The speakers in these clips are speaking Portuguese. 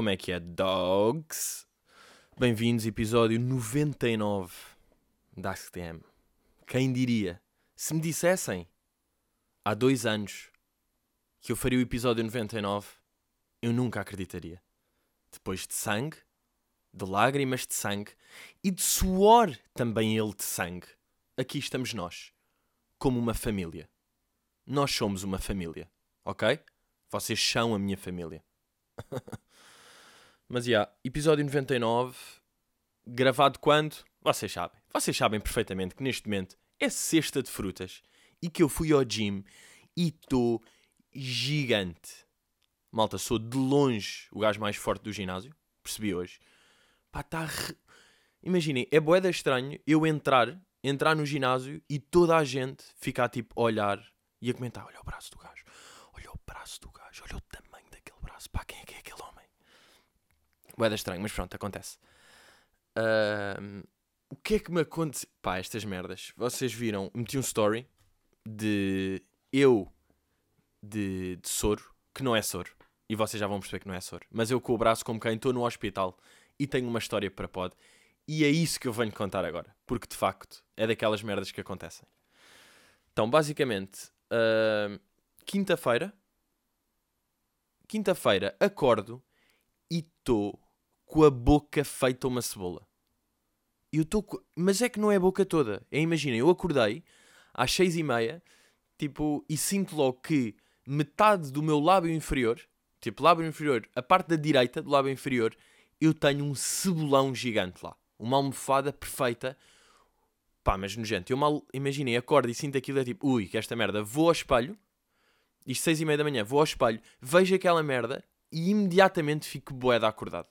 Como é que é, dogs? Bem-vindos, episódio 99 da AskTM. Quem diria? Se me dissessem há dois anos que eu faria o episódio 99, eu nunca acreditaria. Depois de sangue, de lágrimas de sangue e de suor também ele de sangue, aqui estamos nós, como uma família. Nós somos uma família, ok? Vocês são a minha família. Mas, já, yeah, episódio 99, gravado quando? Vocês sabem. Vocês sabem perfeitamente que neste momento é sexta de frutas e que eu fui ao gym e estou gigante. Malta, sou de longe o gajo mais forte do ginásio. Percebi hoje. Pá, tá. Re... Imaginem, é boeda estranho eu entrar, entrar no ginásio e toda a gente ficar tipo a olhar e a comentar: olha o braço do gajo, olha o braço do gajo, olha o tamanho daquele braço, pá, quem é que é? Boeda estranho, mas pronto, acontece. Uh, o que é que me aconteceu? Pá, estas merdas. Vocês viram, meti um story de eu de, de soro, que não é soro. E vocês já vão perceber que não é soro. Mas eu com o braço como quem estou no hospital e tenho uma história para pod. E é isso que eu venho contar agora. Porque de facto é daquelas merdas que acontecem. Então, basicamente, uh, quinta-feira. Quinta-feira acordo e estou com a boca feita uma cebola. Eu estou. Mas é que não é a boca toda. É, imaginem, eu acordei às seis e meia tipo, e sinto logo que metade do meu lábio inferior, tipo, lábio inferior, a parte da direita do lábio inferior, eu tenho um cebolão gigante lá. Uma almofada perfeita. Pá, mas nojento. Eu mal, imaginei, acordo e sinto aquilo, é tipo, ui, que esta merda. Vou ao espelho, isto seis e meia da manhã, vou ao espelho, vejo aquela merda e imediatamente fico boeda acordado.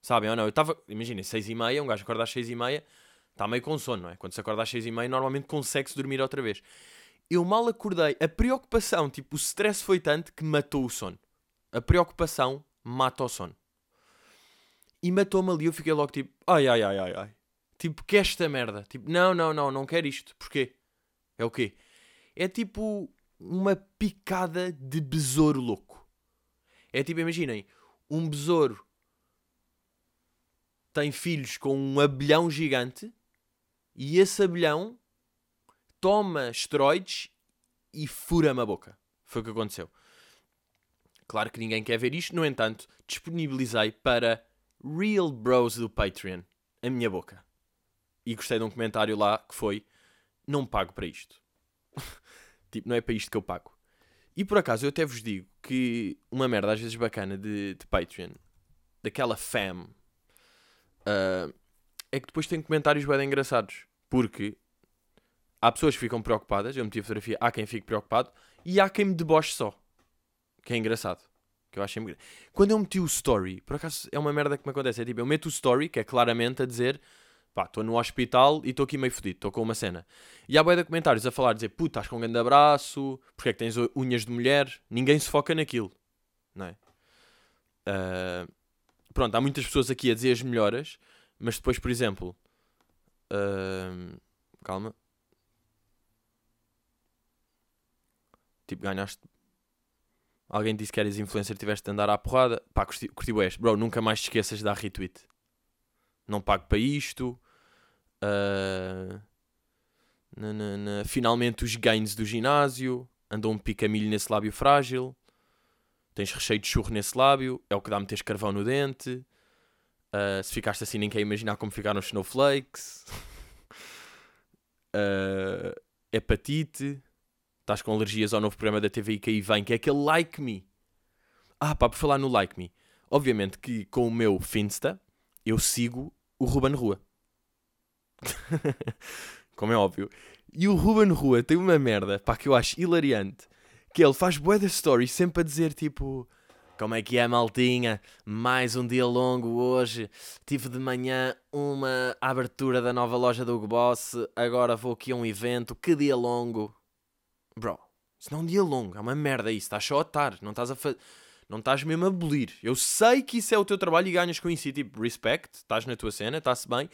Sabem ou não? Eu estava, imaginem, seis e meia, um gajo acorda às seis e meia, está meio com sono, não é? Quando se acorda às seis e meia, normalmente consegue-se dormir outra vez. Eu mal acordei, a preocupação, tipo, o stress foi tanto que matou o sono. A preocupação mata o sono. E matou-me ali, eu fiquei logo tipo, ai, ai, ai, ai, ai. Tipo, que esta merda? Tipo, não, não, não, não quero isto. Porquê? É o quê? É tipo uma picada de besouro louco. É tipo, imaginem, um besouro tem filhos com um abelhão gigante e esse abelhão toma esteroides e fura-me a boca. Foi o que aconteceu. Claro que ninguém quer ver isto, no entanto, disponibilizei para Real Bros do Patreon a minha boca. E gostei de um comentário lá que foi: Não pago para isto. tipo, não é para isto que eu pago. E por acaso eu até vos digo que uma merda às vezes bacana de, de Patreon, daquela fam, uh, é que depois tem comentários bem engraçados. Porque há pessoas que ficam preocupadas, eu meti a fotografia, há quem fique preocupado, e há quem me deboche só. Que é engraçado. Que eu acho. Quando eu meti o story, por acaso é uma merda que me acontece, é tipo, eu meto o story, que é claramente a dizer, pá, estou no hospital e estou aqui meio fodido, estou com uma cena. E há boia de comentários a falar, dizer, puta, estás com um grande abraço, porque é que tens unhas de mulher, ninguém se foca naquilo, não é? Uh... Pronto, há muitas pessoas aqui a dizer as melhoras, mas depois, por exemplo, uh... calma, Tipo, ganhaste. Alguém disse que eras influencer, tiveste de andar à porrada. Pá, curti, és. Bro, nunca mais te esqueças de dar retweet. Não pago para isto. Uh... Na, na, na. Finalmente os gains do ginásio. Andou um picamilho nesse lábio frágil. Tens recheio de churro nesse lábio. É o que dá-me ter escarvão no dente. Uh, se ficaste assim, nem quer imaginar como ficaram os snowflakes. uh, hepatite. Estás com alergias ao novo programa da TVI que aí vem, que é aquele Like Me. Ah, pá, por falar no Like Me. Obviamente que com o meu Finsta, eu sigo o Ruben Rua. Como é óbvio. E o Ruben Rua tem uma merda, pá, que eu acho hilariante. Que ele faz bué da story sempre a dizer tipo... Como é que é, maltinha? Mais um dia longo hoje. Tive de manhã uma abertura da nova loja do Hugo Boss. Agora vou aqui a um evento. Que dia longo. Bro, isso não é um dia longo, é uma merda isso. Estás só a estar, não estás a. Não estás mesmo a abolir. Eu sei que isso é o teu trabalho e ganhas com isso. E tipo, respect, estás na tua cena, está-se bem.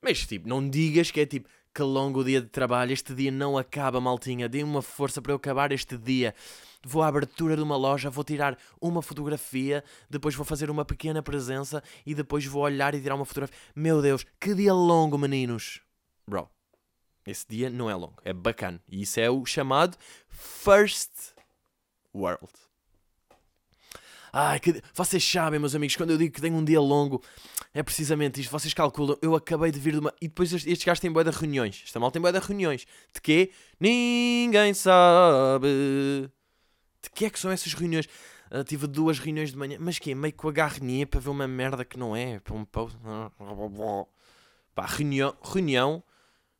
Mas tipo, não digas que é tipo, que longo dia de trabalho. Este dia não acaba, maltinha. Dê uma força para eu acabar este dia. Vou à abertura de uma loja, vou tirar uma fotografia, depois vou fazer uma pequena presença e depois vou olhar e tirar uma fotografia. Meu Deus, que dia longo, meninos. Bro, esse dia não é longo, é bacana. E isso é o chamado First World. Ai, que... vocês sabem, meus amigos, quando eu digo que tenho um dia longo, é precisamente isto. Vocês calculam, eu acabei de vir de uma. E depois estes gajos têm boia de reuniões. Esta mal tem boia de reuniões. De quê? Ninguém sabe. De que é que são essas reuniões? Uh, tive duas reuniões de manhã, mas que meio com a garrinha para ver uma merda que não é. Para um post. Pá, reunião, reunião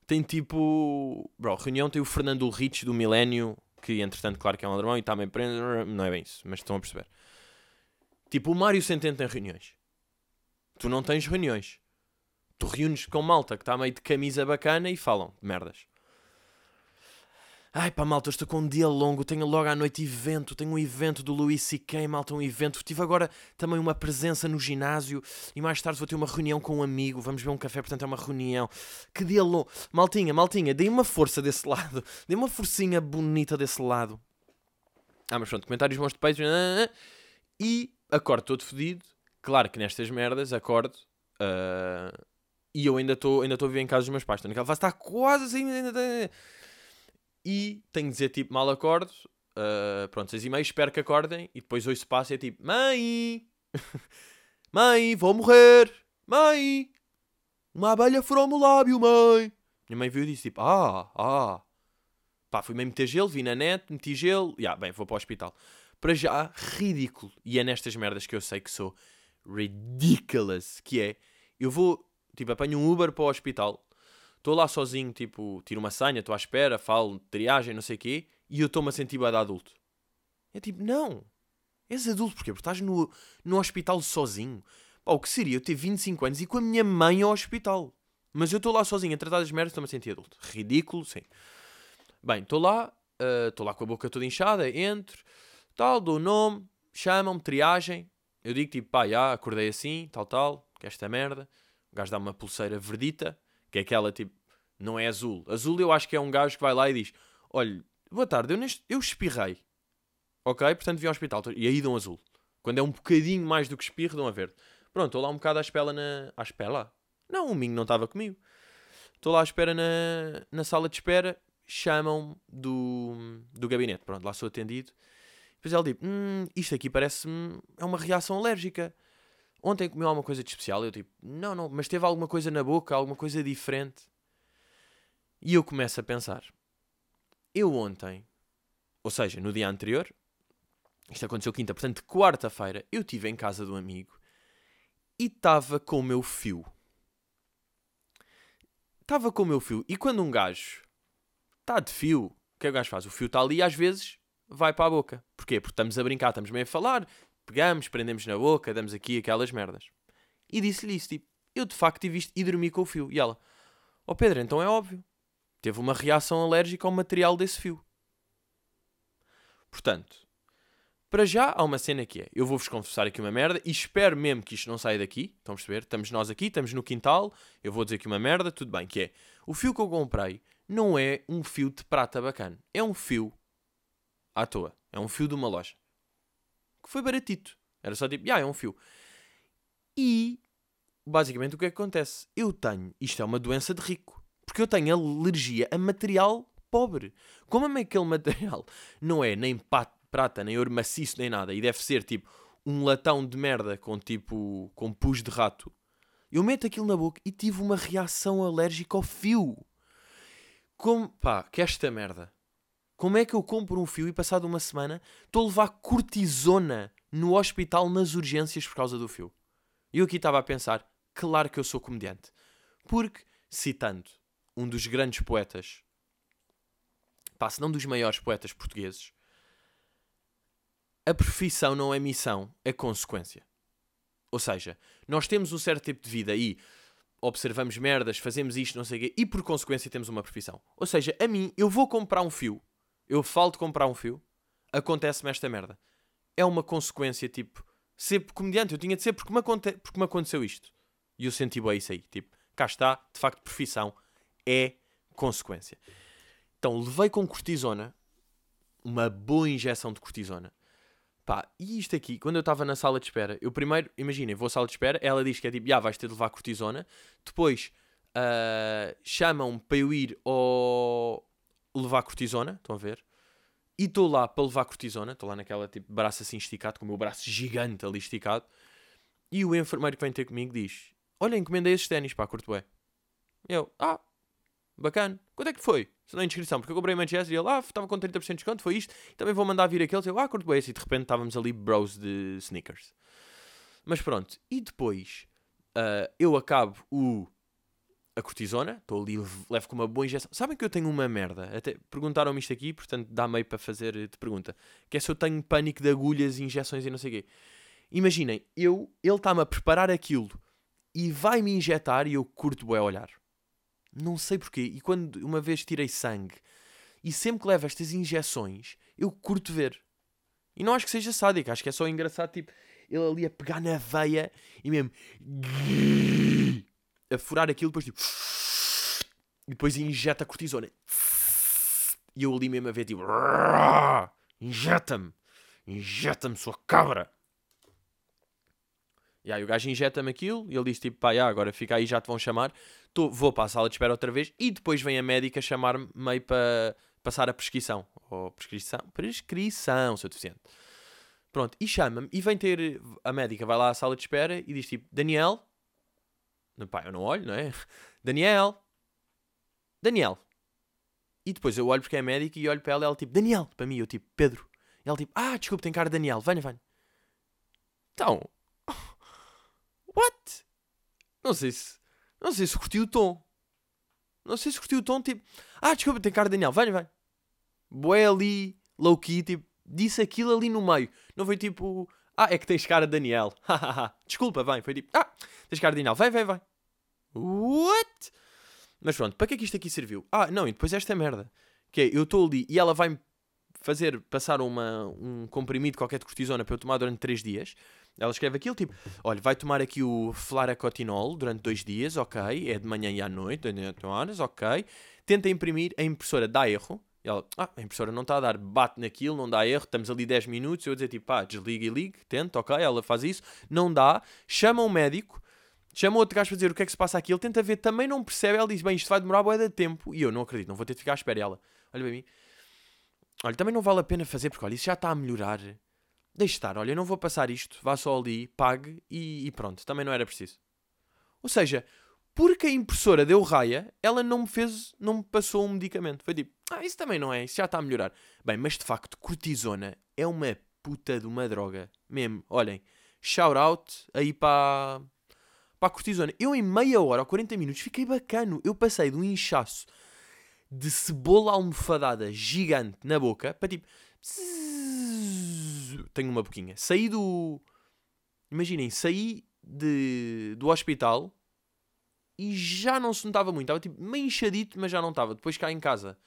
tem tipo. Bro, reunião tem o Fernando Ulrich do Milénio, que entretanto, claro que é um ladrão e está bem preso. Não é bem isso, mas estão a perceber. Tipo, o Mário Centeno tem reuniões. Tu não tens reuniões. Tu reúnes com malta que está meio de camisa bacana e falam merdas. Ai pá, malta, estou com um dia longo, tenho logo à noite evento, tenho um evento do Luís C.K., malta, um evento. Tive agora também uma presença no ginásio e mais tarde vou ter uma reunião com um amigo, vamos beber um café, portanto é uma reunião. Que dia longo. Maltinha, maltinha, dei uma força desse lado, dei uma forcinha bonita desse lado. Ah, mas pronto, comentários bons de peixe. E acordo todo fodido. Claro que nestas merdas acordo. Uh, e eu ainda estou ainda a viver em casa dos meus pais. Estou naquela fase, está quase assim. E tenho de dizer tipo, mal acordo. Uh, pronto, seis e meia, espero que acordem. E depois hoje se passa e é tipo, mãe, mãe, vou morrer, mãe, uma abelha furou-me o lábio, mãe. Minha mãe viu e disse tipo, ah, ah. Pá, fui mesmo meter gelo, vi na net, meti gelo, e yeah, bem, vou para o hospital para já ridículo. E é nestas merdas que eu sei que sou ridiculous. Que é, eu vou, tipo, apanho um Uber para o hospital, estou lá sozinho, tipo, tiro uma senha, estou à espera, falo triagem, não sei o quê, e eu estou-me a sentir de adulto. É tipo, não. És adulto porquê? Porque estás no, no hospital sozinho. Pá, o que seria eu ter 25 anos e com a minha mãe ao hospital? Mas eu estou lá sozinho a tratar das merdas, estou-me a sentir adulto. Ridículo, sim. Bem, estou lá, eh, estou uh, lá com a boca toda inchada, entro, tal, dou o nome, chamam-me, triagem. Eu digo tipo, pá, já, acordei assim, tal, tal, que esta merda. O gajo dá uma pulseira verdita, que é aquela tipo, não é azul. Azul eu acho que é um gajo que vai lá e diz: Olha, boa tarde, eu, neste, eu espirrei. Ok? Portanto, vi ao hospital. E aí dão azul. Quando é um bocadinho mais do que espirro, dão a verde. Pronto, estou lá um bocado à espera na. À espera? Não, o Minho não estava comigo. Estou lá à espera na, na sala de espera. Chamam do, do gabinete. Pronto, lá sou atendido. Depois ela tipo, hum, isto aqui parece-me. é uma reação alérgica. Ontem comeu alguma coisa de especial? Eu tipo, não, não, mas teve alguma coisa na boca, alguma coisa diferente. E eu começo a pensar. Eu ontem, ou seja, no dia anterior, isto aconteceu quinta, portanto, quarta-feira, eu estive em casa de um amigo e estava com o meu fio. Estava com o meu fio. E quando um gajo está de fio, o que é que o gajo faz? O fio está ali às vezes vai para a boca. Porquê? Porque estamos a brincar, estamos meio a falar, pegamos, prendemos na boca, damos aqui aquelas merdas. E disse-lhe isso, tipo, eu de facto tive isto e dormi com o fio. E ela, ó oh Pedro, então é óbvio. Teve uma reação alérgica ao material desse fio. Portanto, para já há uma cena que é, eu vou-vos confessar aqui uma merda e espero mesmo que isto não saia daqui. Estão a perceber? Estamos nós aqui, estamos no quintal, eu vou dizer aqui uma merda, tudo bem, que é, o fio que eu comprei não é um fio de prata bacana. É um fio à toa. É um fio de uma loja. Que foi baratito. Era só tipo, ah, é um fio. E, basicamente, o que é que acontece? Eu tenho, isto é uma doença de rico. Porque eu tenho alergia a material pobre. Como é que aquele material não é nem prata, nem ouro maciço, nem nada, e deve ser tipo um latão de merda com tipo, com pus de rato. Eu meto aquilo na boca e tive uma reação alérgica ao fio. Como, pá, que esta merda. Como é que eu compro um fio e passado uma semana estou a levar cortisona no hospital nas urgências por causa do fio? E eu aqui estava a pensar, claro que eu sou comediante. Porque, citando um dos grandes poetas, pá, se não dos maiores poetas portugueses, a profissão não é missão, é consequência. Ou seja, nós temos um certo tipo de vida e observamos merdas, fazemos isto, não sei o quê, e por consequência temos uma profissão. Ou seja, a mim, eu vou comprar um fio eu falo de comprar um fio, acontece-me esta merda. É uma consequência, tipo, ser comediante, eu tinha de ser porque me, aconte porque me aconteceu isto. E eu senti bem isso aí, tipo, cá está, de facto, profissão é consequência. Então, levei com cortisona, uma boa injeção de cortisona. Pá, e isto aqui, quando eu estava na sala de espera, eu primeiro, imaginem, vou à sala de espera, ela diz que é tipo, já vais ter de levar cortisona, depois uh, chamam-me para eu ir ao levar cortisona, estão a ver? E estou lá para levar cortisona, estou lá naquela tipo braço assim esticado, com o meu braço gigante ali esticado, e o enfermeiro que vem ter comigo diz: Olha, encomendei esses ténis, pá, curto bem. Eu, ah, bacana. Quanto é que foi? Não é inscrição, porque eu comprei Manchester e ele, ah, estava com 30% de desconto, foi isto. Também vou mandar vir aqueles. Eu, ah, curto bem. E de repente estávamos ali bros de sneakers. Mas pronto. E depois uh, eu acabo o a cortisona, estou ali, levo com uma boa injeção. Sabem que eu tenho uma merda? Até perguntaram-me isto aqui, portanto dá meio para fazer de pergunta. Que é se eu tenho pânico de agulhas, injeções e não sei o quê. Imaginem, eu, ele está-me a preparar aquilo e vai-me injetar e eu curto a olhar. Não sei porquê. E quando uma vez tirei sangue e sempre que levo estas injeções, eu curto ver. E não acho que seja sádico, acho que é só engraçado, tipo, ele ali a pegar na veia e mesmo a furar aquilo, depois tipo, e depois injeta cortisona. E eu ali mesmo a ver, tipo, injeta-me, injeta-me, sua cabra. E aí o gajo injeta-me aquilo e ele diz tipo, pá, já, agora fica aí, já te vão chamar. Tô, vou para a sala de espera outra vez e depois vem a médica chamar-me meio para passar a prescrição. Ou prescrição, prescrição, se é deficiente. Pronto, e chama-me e vem ter, a médica vai lá à sala de espera e diz tipo, Daniel, pá, eu não olho, não é? Daniel, Daniel. E depois eu olho porque é médica e olho para ela e ela tipo, Daniel, para mim, eu tipo, Pedro. E ela tipo, ah, desculpa, tem cara de Daniel, venha, venha. Então, What? Não sei se. Não sei se curti o tom. Não sei se curti o tom, tipo. Ah, desculpa, tem cara de Daniel, vem, vem. Boé ali, low key, tipo. Disse aquilo ali no meio. Não foi tipo. Ah, é que tens cara de Daniel. desculpa, vem. Foi tipo. Ah, tens cara de Daniel, vem, vem, vem. What? Mas pronto, para que é que isto aqui serviu? Ah, não, e depois esta merda. Que é, eu estou ali e ela vai-me fazer passar uma, um comprimido qualquer de cortisona para eu tomar durante 3 dias. Ela escreve aquilo tipo: olha, vai tomar aqui o flaracotinol durante dois dias, ok. É de manhã e à noite, 8 horas, ok. Tenta imprimir, a impressora dá erro. Ela, ah, a impressora não está a dar, bate naquilo, não dá erro, estamos ali 10 minutos. Eu dizer tipo, pá, desliga e ligue, tenta, ok. Ela faz isso, não dá, chama um médico, chama outro gajo para dizer o que é que se passa aqui. Ele tenta ver, também não percebe. Ela diz, bem, isto vai demorar boa de tempo. E eu não acredito, não vou ter de ficar à espera. E ela, olha para mim, olha, também não vale a pena fazer porque olha, isso já está a melhorar deixe estar, olha, eu não vou passar isto, vá só ali, pague e, e, pronto, também não era preciso. Ou seja, porque a impressora deu raia, ela não me fez, não me passou um medicamento. Foi tipo, ah, isso também não é, isso já está a melhorar. Bem, mas de facto, cortisona é uma puta de uma droga. Mesmo, olhem, shout out aí para, para a cortisona. Eu em meia hora ou 40 minutos fiquei bacano. Eu passei de um inchaço de cebola almofadada gigante na boca para tipo tenho uma boquinha. Saí do. Imaginem, saí de, do hospital e já não se notava muito. Estava tipo meio inchadito, mas já não estava. Depois cá em casa.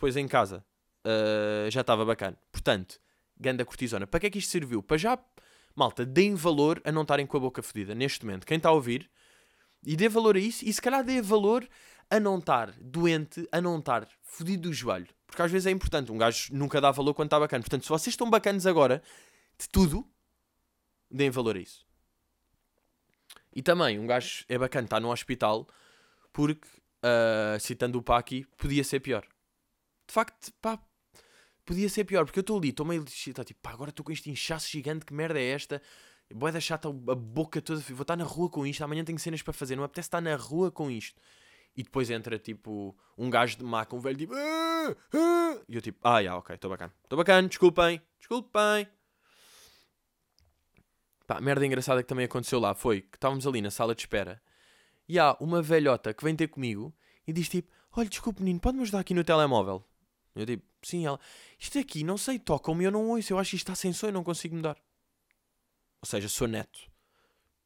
Depois em casa. Uh, já estava bacana. Portanto, ganda cortisona. Para que é que isto serviu? Para já, malta, deem valor a não estarem com a boca fodida neste momento. Quem está a ouvir, e dê valor a isso, e se calhar dê valor a não estar doente, a não estar fodido do joelho. Porque às vezes é importante. Um gajo nunca dá valor quando está bacana. Portanto, se vocês estão bacanas agora, de tudo, deem valor a isso. E também, um gajo é bacana, está no hospital, porque, uh, citando o Paqui, podia ser pior. De facto, pá, podia ser pior, porque eu estou ali, estou meio tá, tipo, pá, agora estou com este inchaço gigante, que merda é esta? Boa chata, a boca toda, vou estar na rua com isto, amanhã tenho cenas para fazer, não apetece estar na rua com isto. E depois entra tipo um gajo de maca, um velho tipo. Ah, ah", E eu tipo, ah, yeah, ok, estou bacana. Estou bacana, desculpem, desculpem. Pá, merda engraçada que também aconteceu lá foi que estávamos ali na sala de espera e há uma velhota que vem ter comigo e diz tipo: Olha, desculpe menino, pode-me ajudar aqui no telemóvel? Eu tipo, sim, ela, isto aqui, não sei, toca-me eu não ouço, eu acho que isto está sem som e não consigo mudar. Ou seja, sou neto.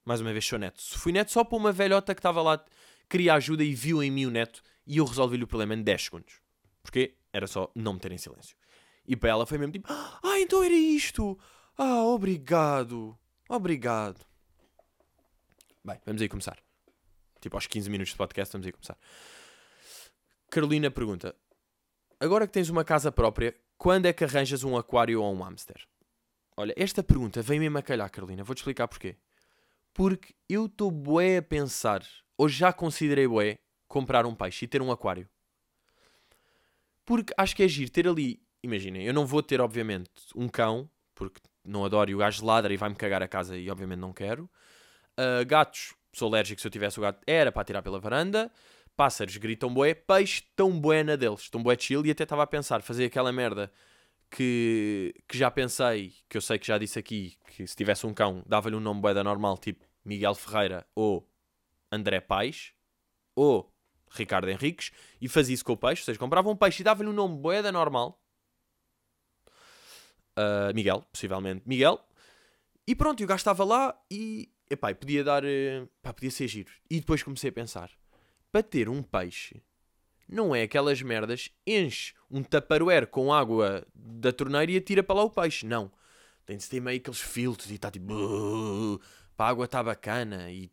Mais uma vez sou neto. Fui neto só para uma velhota que estava lá queria ajuda e viu em mim o neto e eu resolvi-lhe o problema em 10 segundos. Porque era só não meter em silêncio. E para ela foi mesmo tipo: Ah, então era isto! Ah, obrigado! Obrigado! Bem, vamos aí começar. Tipo, aos 15 minutos de podcast, vamos aí começar. Carolina pergunta: Agora que tens uma casa própria, quando é que arranjas um aquário ou um hamster? Olha, esta pergunta vem mesmo a calhar, Carolina. Vou-te explicar porquê. Porque eu estou bué a pensar, ou já considerei bué, comprar um peixe e ter um aquário. Porque acho que é giro ter ali. Imaginem, eu não vou ter, obviamente, um cão, porque não adoro e o gajo ladra e vai-me cagar a casa e, obviamente, não quero. Uh, gatos, sou alérgico se eu tivesse o gato, era para tirar pela varanda. Pássaros gritam bué, peixe tão bué na deles, tão bué chill. E até estava a pensar fazer aquela merda que, que já pensei, que eu sei que já disse aqui, que se tivesse um cão, dava-lhe um nome bué da normal, tipo Miguel Ferreira ou André Pais, ou Ricardo Henriques, e fazia isso com o peixe, ou seja, comprava um peixe e dava-lhe um nome boeda normal. Uh, Miguel, possivelmente Miguel. E pronto, e o gajo estava lá e, epá, podia dar, pá, podia ser giro. E depois comecei a pensar, para ter um peixe, não é aquelas merdas, enche um taparoeiro com água da torneira e atira para lá o peixe, não. Tem de ter meio aqueles filtros e está tipo, pá, a água está bacana e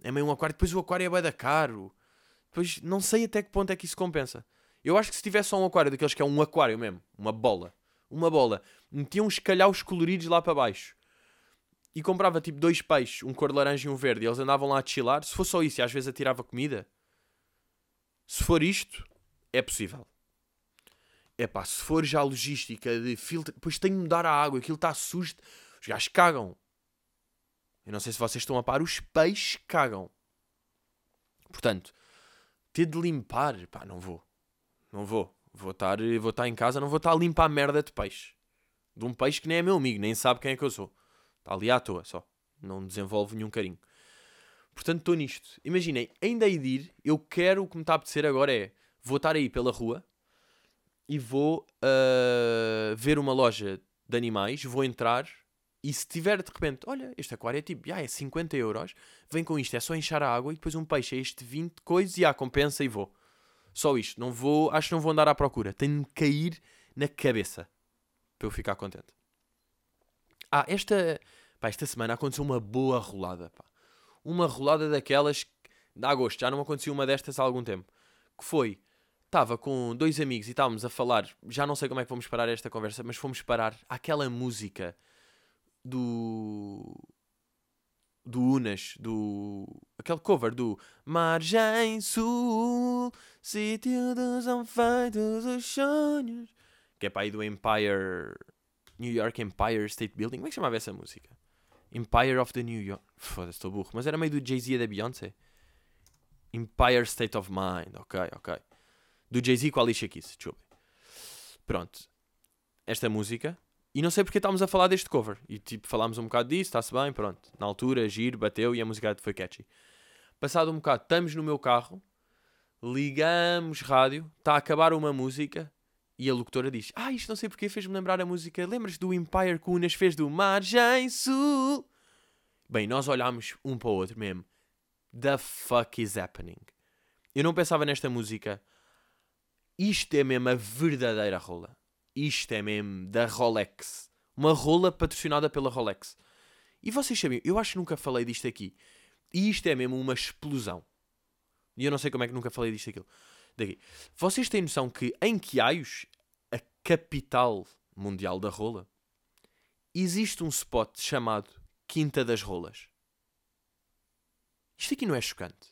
é meio um aquário, depois o aquário é bué da caro. Pois não sei até que ponto é que isso compensa. Eu acho que se tivesse só um aquário daqueles que é um aquário mesmo, uma bola, uma bola, metia uns calhaus coloridos lá para baixo e comprava tipo dois peixes, um cor laranja e um verde, e eles andavam lá a chilar. Se fosse só isso e às vezes atirava comida, se for isto, é possível. É pá, se for já logística de filtro, depois tenho de mudar a água, aquilo está sujo, os gajos cagam. Eu não sei se vocês estão a par, os peixes cagam. Portanto, ter de limpar, pá, não vou. Não vou. Vou estar, vou estar em casa, não vou estar a limpar a merda de peixe. De um peixe que nem é meu amigo, nem sabe quem é que eu sou. Está ali à toa só. Não desenvolve nenhum carinho. Portanto, estou nisto. Imaginem, ainda de ir, eu quero, o que me está a apetecer agora é, vou estar aí pela rua e vou uh, ver uma loja de animais, vou entrar e se tiver de repente, olha, este aquário é tipo, ah, é 50 euros, vem com isto, é só encher a água e depois um peixe é este 20 coisas e ah, compensa e vou. Só isto, não vou, acho que não vou andar à procura, tenho de cair na cabeça para eu ficar contente. Ah, esta, pá, esta semana aconteceu uma boa rolada, pá. Uma rolada daquelas que dá gosto, já não aconteceu uma destas há algum tempo. Que foi, estava com dois amigos e estávamos a falar, já não sei como é que vamos parar esta conversa, mas fomos parar aquela música do. do Unas, do. aquele cover do Margem Sul, sítio dos feitos os sonhos, que é para aí do Empire. New York Empire State Building. Como é que chamava essa música? Empire of the New York. Foda-se, estou burro. Mas era meio do Jay-Z e da Beyoncé. Empire State of Mind. Ok, ok. Do Jay-Z com a Alicia Keys. Deixa eu ver. Pronto. Esta música e não sei porque estávamos a falar deste cover. E tipo, falámos um bocado disso, está-se bem, pronto. Na altura, giro, bateu e a música foi catchy. Passado um bocado, estamos no meu carro, ligamos rádio, está a acabar uma música e a locutora diz: Ah, isto não sei porque fez-me lembrar a música. Lembras do Empire que Unas fez do Margem Sul? Bem, nós olhámos um para o outro mesmo. The fuck is happening? Eu não pensava nesta música. Isto é mesmo a verdadeira rola isto é mesmo da Rolex. Uma rola patrocinada pela Rolex. E vocês sabem, eu acho que nunca falei disto aqui. E isto é mesmo uma explosão. E eu não sei como é que nunca falei disto aquilo. Daqui. Vocês têm noção que em Quiaios, a capital mundial da rola, existe um spot chamado Quinta das Rolas. Isto aqui não é chocante.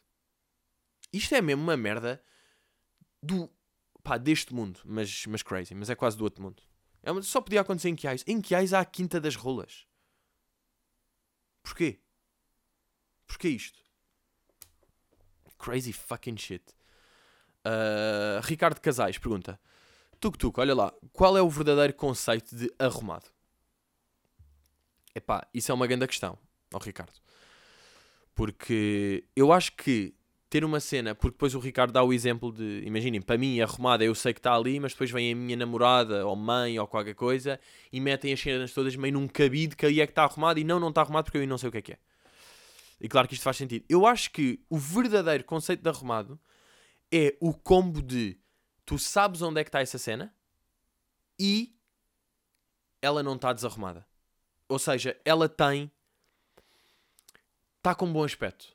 Isto é mesmo uma merda do pá, deste mundo, mas, mas crazy, mas é quase do outro mundo. É uma, só podia acontecer em Quiais. Em Quiais há a Quinta das Rolas. Porquê? Porquê isto? Crazy fucking shit. Uh, Ricardo Casais pergunta: Tuk Tuk, olha lá, qual é o verdadeiro conceito de arrumado? Epá, isso é uma grande questão, ó Ricardo. Porque eu acho que ter uma cena, porque depois o Ricardo dá o exemplo de, imaginem, para mim arrumada eu sei que está ali, mas depois vem a minha namorada ou mãe ou qualquer coisa e metem as cenas todas meio num cabide que aí é que está arrumado e não, não está arrumado porque eu não sei o que é que é. E claro que isto faz sentido. Eu acho que o verdadeiro conceito de arrumado é o combo de tu sabes onde é que está essa cena e ela não está desarrumada. Ou seja, ela tem. Está com bom aspecto.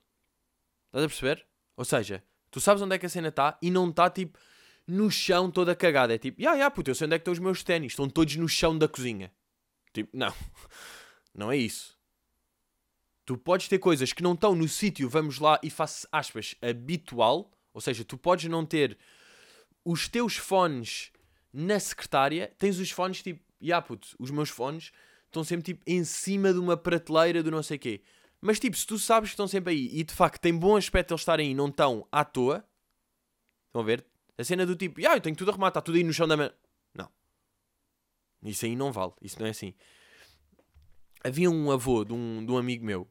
Estás a perceber? Ou seja, Tu sabes onde é que a cena está e não está tipo no chão toda cagada. É tipo, ya, yeah, yeah, puto, eu sei onde é que estão os meus ténis. Estão todos no chão da cozinha. Tipo, não. Não é isso. Tu podes ter coisas que não estão no sítio, vamos lá, e faço aspas, habitual. Ou seja, tu podes não ter os teus fones na secretária. Tens os fones tipo, ya, puto, os meus fones estão sempre tipo em cima de uma prateleira do não sei quê. Mas tipo, se tu sabes que estão sempre aí e de facto tem bom aspecto eles estarem aí não estão à toa, estão a ver? A cena do tipo, ah, eu tenho tudo arrumado, está tudo aí no chão da. Não. Isso aí não vale. Isso não é assim. Havia um avô de um, de um amigo meu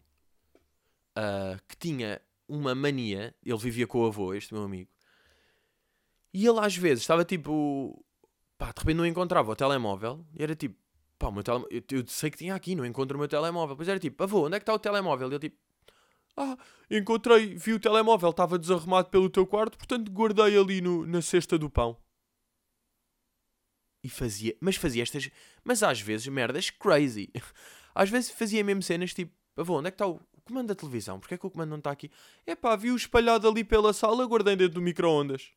uh, que tinha uma mania. Ele vivia com o avô, este meu amigo. E ele às vezes estava tipo. Pá, de repente não encontrava o telemóvel. E era tipo, pá, o meu telemóvel. Eu, eu, sei que tinha aqui, não encontro o meu telemóvel. Pois era tipo, avô, onde é que está o telemóvel? E ele tipo, ah, encontrei, vi o telemóvel, estava desarrumado pelo teu quarto, portanto guardei ali no, na cesta do pão. E fazia, mas fazia estas, mas às vezes merdas crazy. Às vezes fazia mesmo cenas tipo, avô, onde é que está o, comando da televisão? Porquê é que o comando não está aqui? É pá, vi-o espalhado ali pela sala, guardei dentro do micro-ondas.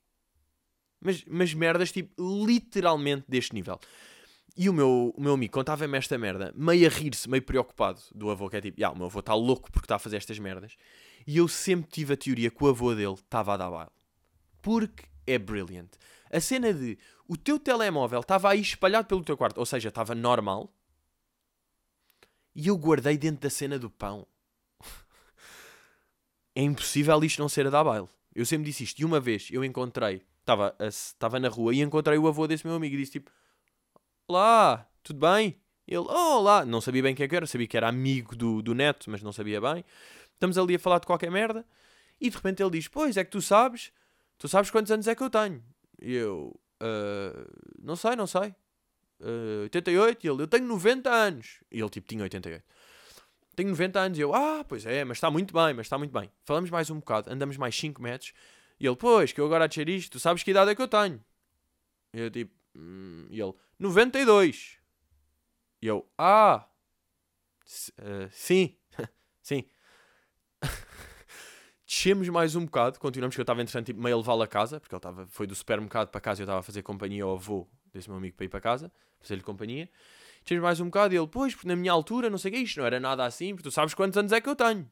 Mas, mas merdas tipo, literalmente deste nível. E o meu, o meu amigo contava-me esta merda, meio a rir-se, meio preocupado do avô, que é tipo, ah, o meu avô está louco porque está a fazer estas merdas. E eu sempre tive a teoria que o avô dele estava a dar baile. Porque é brilliant. A cena de o teu telemóvel estava aí espalhado pelo teu quarto, ou seja, estava normal, e eu guardei dentro da cena do pão. é impossível isto não ser a dar baile. Eu sempre disse isto. E uma vez eu encontrei, estava na rua e encontrei o avô desse meu amigo e disse tipo Olá, tudo bem? Ele, oh, olá, não sabia bem o que, é era, sabia que era amigo do, do neto, mas não sabia bem. Estamos ali a falar de qualquer merda e de repente ele diz: Pois é que tu sabes, tu sabes quantos anos é que eu tenho? E eu, uh, não sei, não sei. Uh, 88? E ele, eu tenho 90 anos. E ele, tipo, tinha 88. Tenho 90 anos. E eu, ah, pois é, mas está muito bem, mas está muito bem. Falamos mais um bocado, andamos mais 5 metros. E ele, pois, que eu agora a dizer isto, tu sabes que idade é que eu tenho? E eu, tipo, hum, e ele, 92. E eu, ah, uh, sim, sim. Descemos mais um bocado, continuamos que eu estava entretanto tipo, meio a levá-lo a casa, porque ele estava, foi do supermercado para casa e eu estava a fazer companhia ao avô desse meu amigo para ir para casa, fazer-lhe companhia. Descemos mais um bocado e ele, pois, porque na minha altura, não sei o que isto, não era nada assim, porque tu sabes quantos anos é que eu tenho.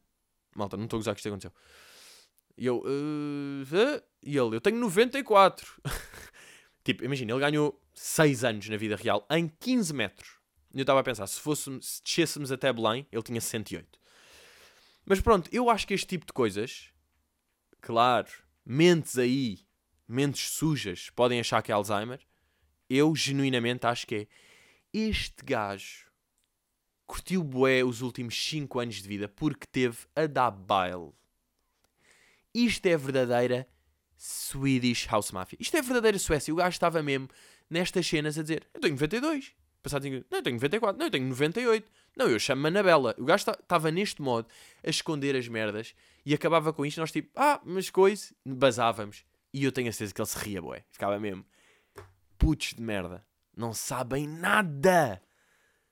Malta, não estou a gozar que isto aconteceu. E eu, uh, e ele, eu tenho 94. tipo, imagina, ele ganhou 6 anos na vida real em 15 metros. E eu estava a pensar, se, fôssemos, se descêssemos até Belém, ele tinha 108. Mas pronto, eu acho que este tipo de coisas, claro, mentes aí, mentes sujas, podem achar que é Alzheimer. Eu genuinamente acho que é. Este gajo curtiu bué os últimos 5 anos de vida porque teve a dar baile. Isto é verdadeira Swedish House Mafia. Isto é verdadeira Suécia. O gajo estava mesmo nestas cenas a dizer: Eu tenho 92. Passado, não, eu tenho 94. Não, eu tenho 98. Não, eu chamo-me Anabela. O gajo estava neste modo a esconder as merdas e acabava com isto. Nós tipo, ah, mas coisa, basávamos. E eu tenho a certeza que ele se ria, boé. Ficava mesmo, putos de merda. Não sabem nada.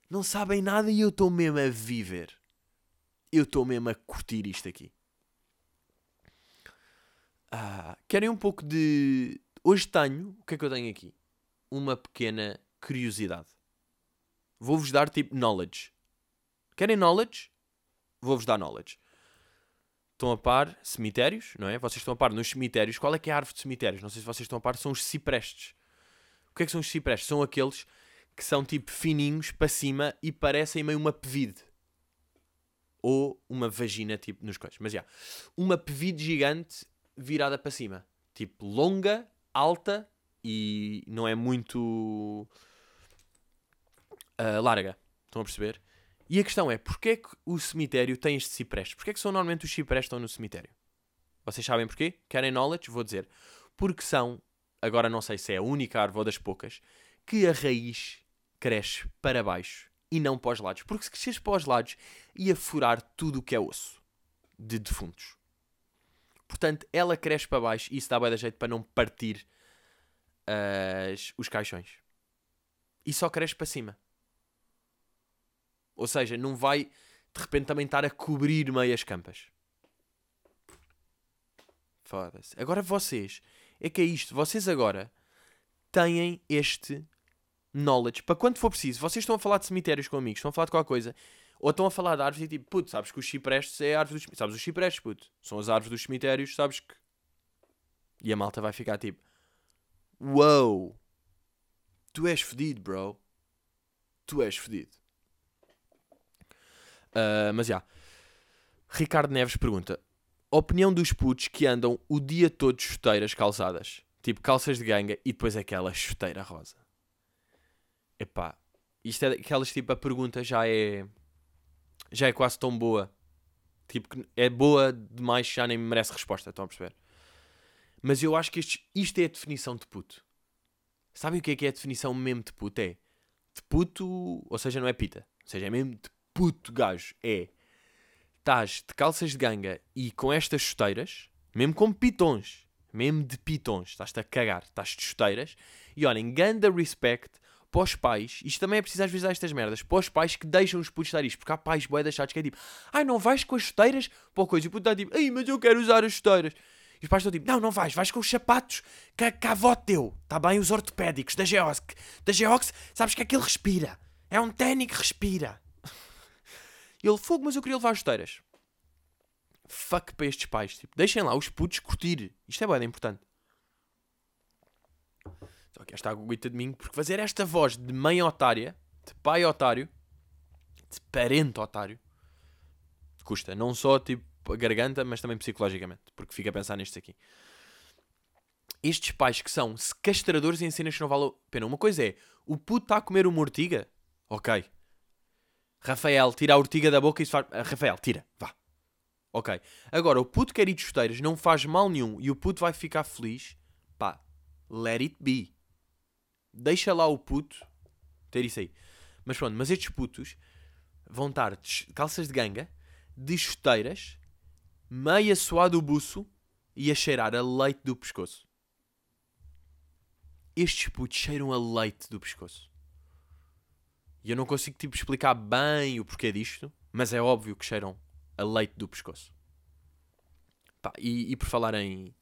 Não sabem nada e eu estou mesmo a viver. Eu estou mesmo a curtir isto aqui. Ah, querem um pouco de. Hoje tenho. O que é que eu tenho aqui? uma pequena curiosidade. Vou-vos dar tipo knowledge. Querem knowledge? Vou-vos dar knowledge. Estão a par cemitérios, não é? Vocês estão a par nos cemitérios. Qual é que é a árvore de cemitérios? Não sei se vocês estão a par. São os ciprestes. O que é que são os ciprestes? São aqueles que são tipo fininhos para cima e parecem meio uma pevide. Ou uma vagina, tipo, nos coisas. Mas já. Yeah, uma pevide gigante virada para cima. Tipo, longa, alta e não é muito uh, larga. Estão a perceber? E a questão é, porquê é que o cemitério tem este cipreste? Porquê é que são normalmente os ciprestes estão no cemitério? Vocês sabem porquê? Querem knowledge? Vou dizer. Porque são, agora não sei se é a única árvore ou das poucas, que a raiz cresce para baixo e não para os lados. Porque se crescesse para os lados, ia furar tudo o que é osso de defuntos. Portanto, ela cresce para baixo e isso dá bem da jeito para não partir as, os caixões. E só cresce para cima. Ou seja, não vai de repente também estar a cobrir meias campas. Foda-se. Agora vocês, é que é isto, vocês agora têm este knowledge para quando for preciso. Vocês estão a falar de cemitérios com amigos, estão a falar de qualquer coisa, ou estão a falar de árvores e tipo, puto, sabes que os ciprestes é a árvore dos Sabes os ciprestes, puto, são as árvores dos cemitérios, sabes que. E a malta vai ficar tipo, uou, tu és fedido, bro. Tu és fedido. Uh, mas já. Yeah. Ricardo Neves pergunta: Opinião dos putos que andam o dia todo chuteiras calçadas? Tipo calças de ganga e depois aquela chuteira rosa. Epá, isto é aquelas tipo, a pergunta já é. Já é quase tão boa. Tipo, é boa demais, já nem merece resposta, estão a perceber? Mas eu acho que isto, isto é a definição de puto. Sabem o que é que é a definição mesmo de puto? É de puto, ou seja, não é pita. Ou seja, é mesmo de puto gajo. É estás de calças de ganga e com estas chuteiras, mesmo com pitons, mesmo de pitons, estás-te a cagar, estás de chuteiras, e olhem, ganda respect para os pais, isto também é preciso às vezes estas merdas, para os pais que deixam os putos estar isto, porque há pais boé deixados que é tipo, ai não vais com as chuteiras para coisa, e o puto está tipo, ai mas eu quero usar as chuteiras. E os pais estão tipo, não, não vais, vais com os sapatos que, que a avó teu, está bem, os ortopédicos da Geox, da Geox, sabes que aquilo respira, é um ténis que respira. Ele, fogo, mas eu queria levar chuteiras. Fuck para estes pais. Tipo, deixem lá os putos curtir. Isto é bem importante. Só que esta aguita de mim, porque fazer esta voz de mãe otária, de pai otário, de parente otário, custa. Não só tipo a garganta, mas também psicologicamente. Porque fica a pensar nestes aqui. Estes pais que são castradores em cenas que não valem a pena. Uma coisa é, o puto está a comer uma ortiga. Ok. Rafael, tira a ortiga da boca e se faz. Ah, Rafael, tira, vá. Ok. Agora, o puto quer ir de chuteiras, não faz mal nenhum e o puto vai ficar feliz. Pá, let it be. Deixa lá o puto ter isso aí. Mas pronto, mas estes putos vão estar de calças de ganga, de chuteiras, meia suado o buço e a cheirar a leite do pescoço. Estes putos cheiram a leite do pescoço. E eu não consigo tipo, explicar bem o porquê disto, mas é óbvio que cheiram a leite do pescoço. Pá, e, e, por falar em,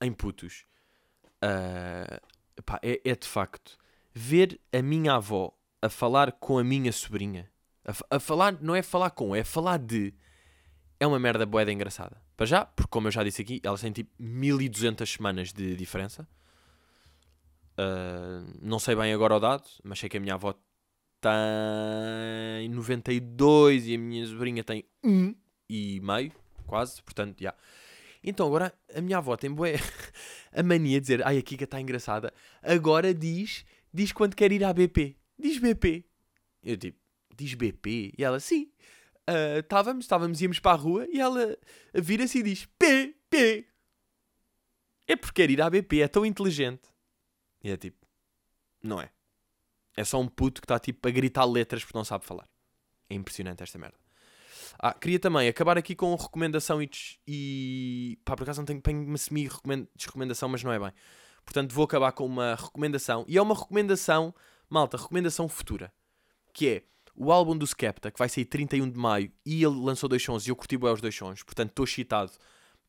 em putos, uh, pá, é, é, de facto ver a minha avó a falar com a minha sobrinha. A, a, falar, não é falar com, é falar de. É uma merda boeda engraçada. Para já, porque como eu já disse aqui, elas têm tipo 1200 semanas de diferença. Uh, não sei bem agora o dado, mas sei que a minha avó tem 92 e a minha sobrinha tem 1 e meio, quase, portanto, já. Yeah. Então agora a minha avó tem bué a mania de dizer, ai a Kika está engraçada, agora diz, diz quando quer ir à BP. Diz BP. Eu tipo, diz BP? E ela, sim. Uh, estávamos, estávamos, íamos para a rua e ela vira-se e diz P, P. É porque quer ir à BP, é tão inteligente. E é tipo, não é. É só um puto que está tipo a gritar letras porque não sabe falar. É impressionante esta merda. Ah, queria também acabar aqui com recomendação e. e pá, por acaso não tenho, tenho uma semi-recomendação, mas não é bem. Portanto, vou acabar com uma recomendação. E é uma recomendação, malta, recomendação futura. Que é o álbum do Skepta, que vai sair 31 de maio. E ele lançou dois sons e eu curti bem os dois sons. Portanto, estou excitado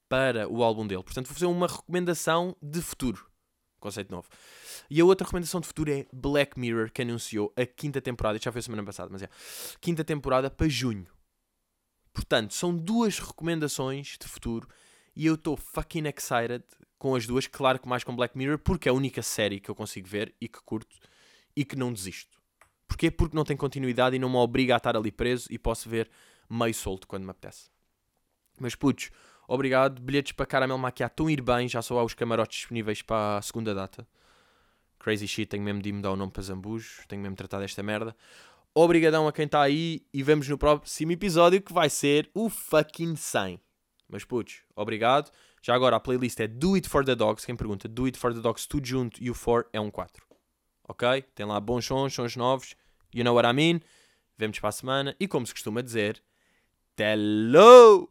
para o álbum dele. Portanto, vou fazer uma recomendação de futuro. Conceito novo. E a outra recomendação de futuro é Black Mirror, que anunciou a quinta temporada. Já foi semana passada, mas é. Quinta temporada para junho. Portanto, são duas recomendações de futuro. E eu estou fucking excited com as duas. Claro que mais com Black Mirror, porque é a única série que eu consigo ver e que curto e que não desisto. Porquê? Porque não tem continuidade e não me obriga a estar ali preso e posso ver meio solto quando me apetece. Mas putos, Obrigado. Bilhetes para Caramel Maquiar estão a ir bem. Já só há os camarotes disponíveis para a segunda data. Crazy shit. Tenho mesmo de me dar o nome para Zambujo. Tenho mesmo de tratar desta merda. Obrigadão a quem está aí. E vemos no próximo episódio que vai ser o fucking 100. Mas putos, obrigado. Já agora a playlist é Do It For The Dogs. Quem pergunta, Do It For The Dogs, tudo junto e o For é um 4. Ok? Tem lá bons sons, sons novos. You know what I mean? Vemos para a semana. E como se costuma dizer, hello!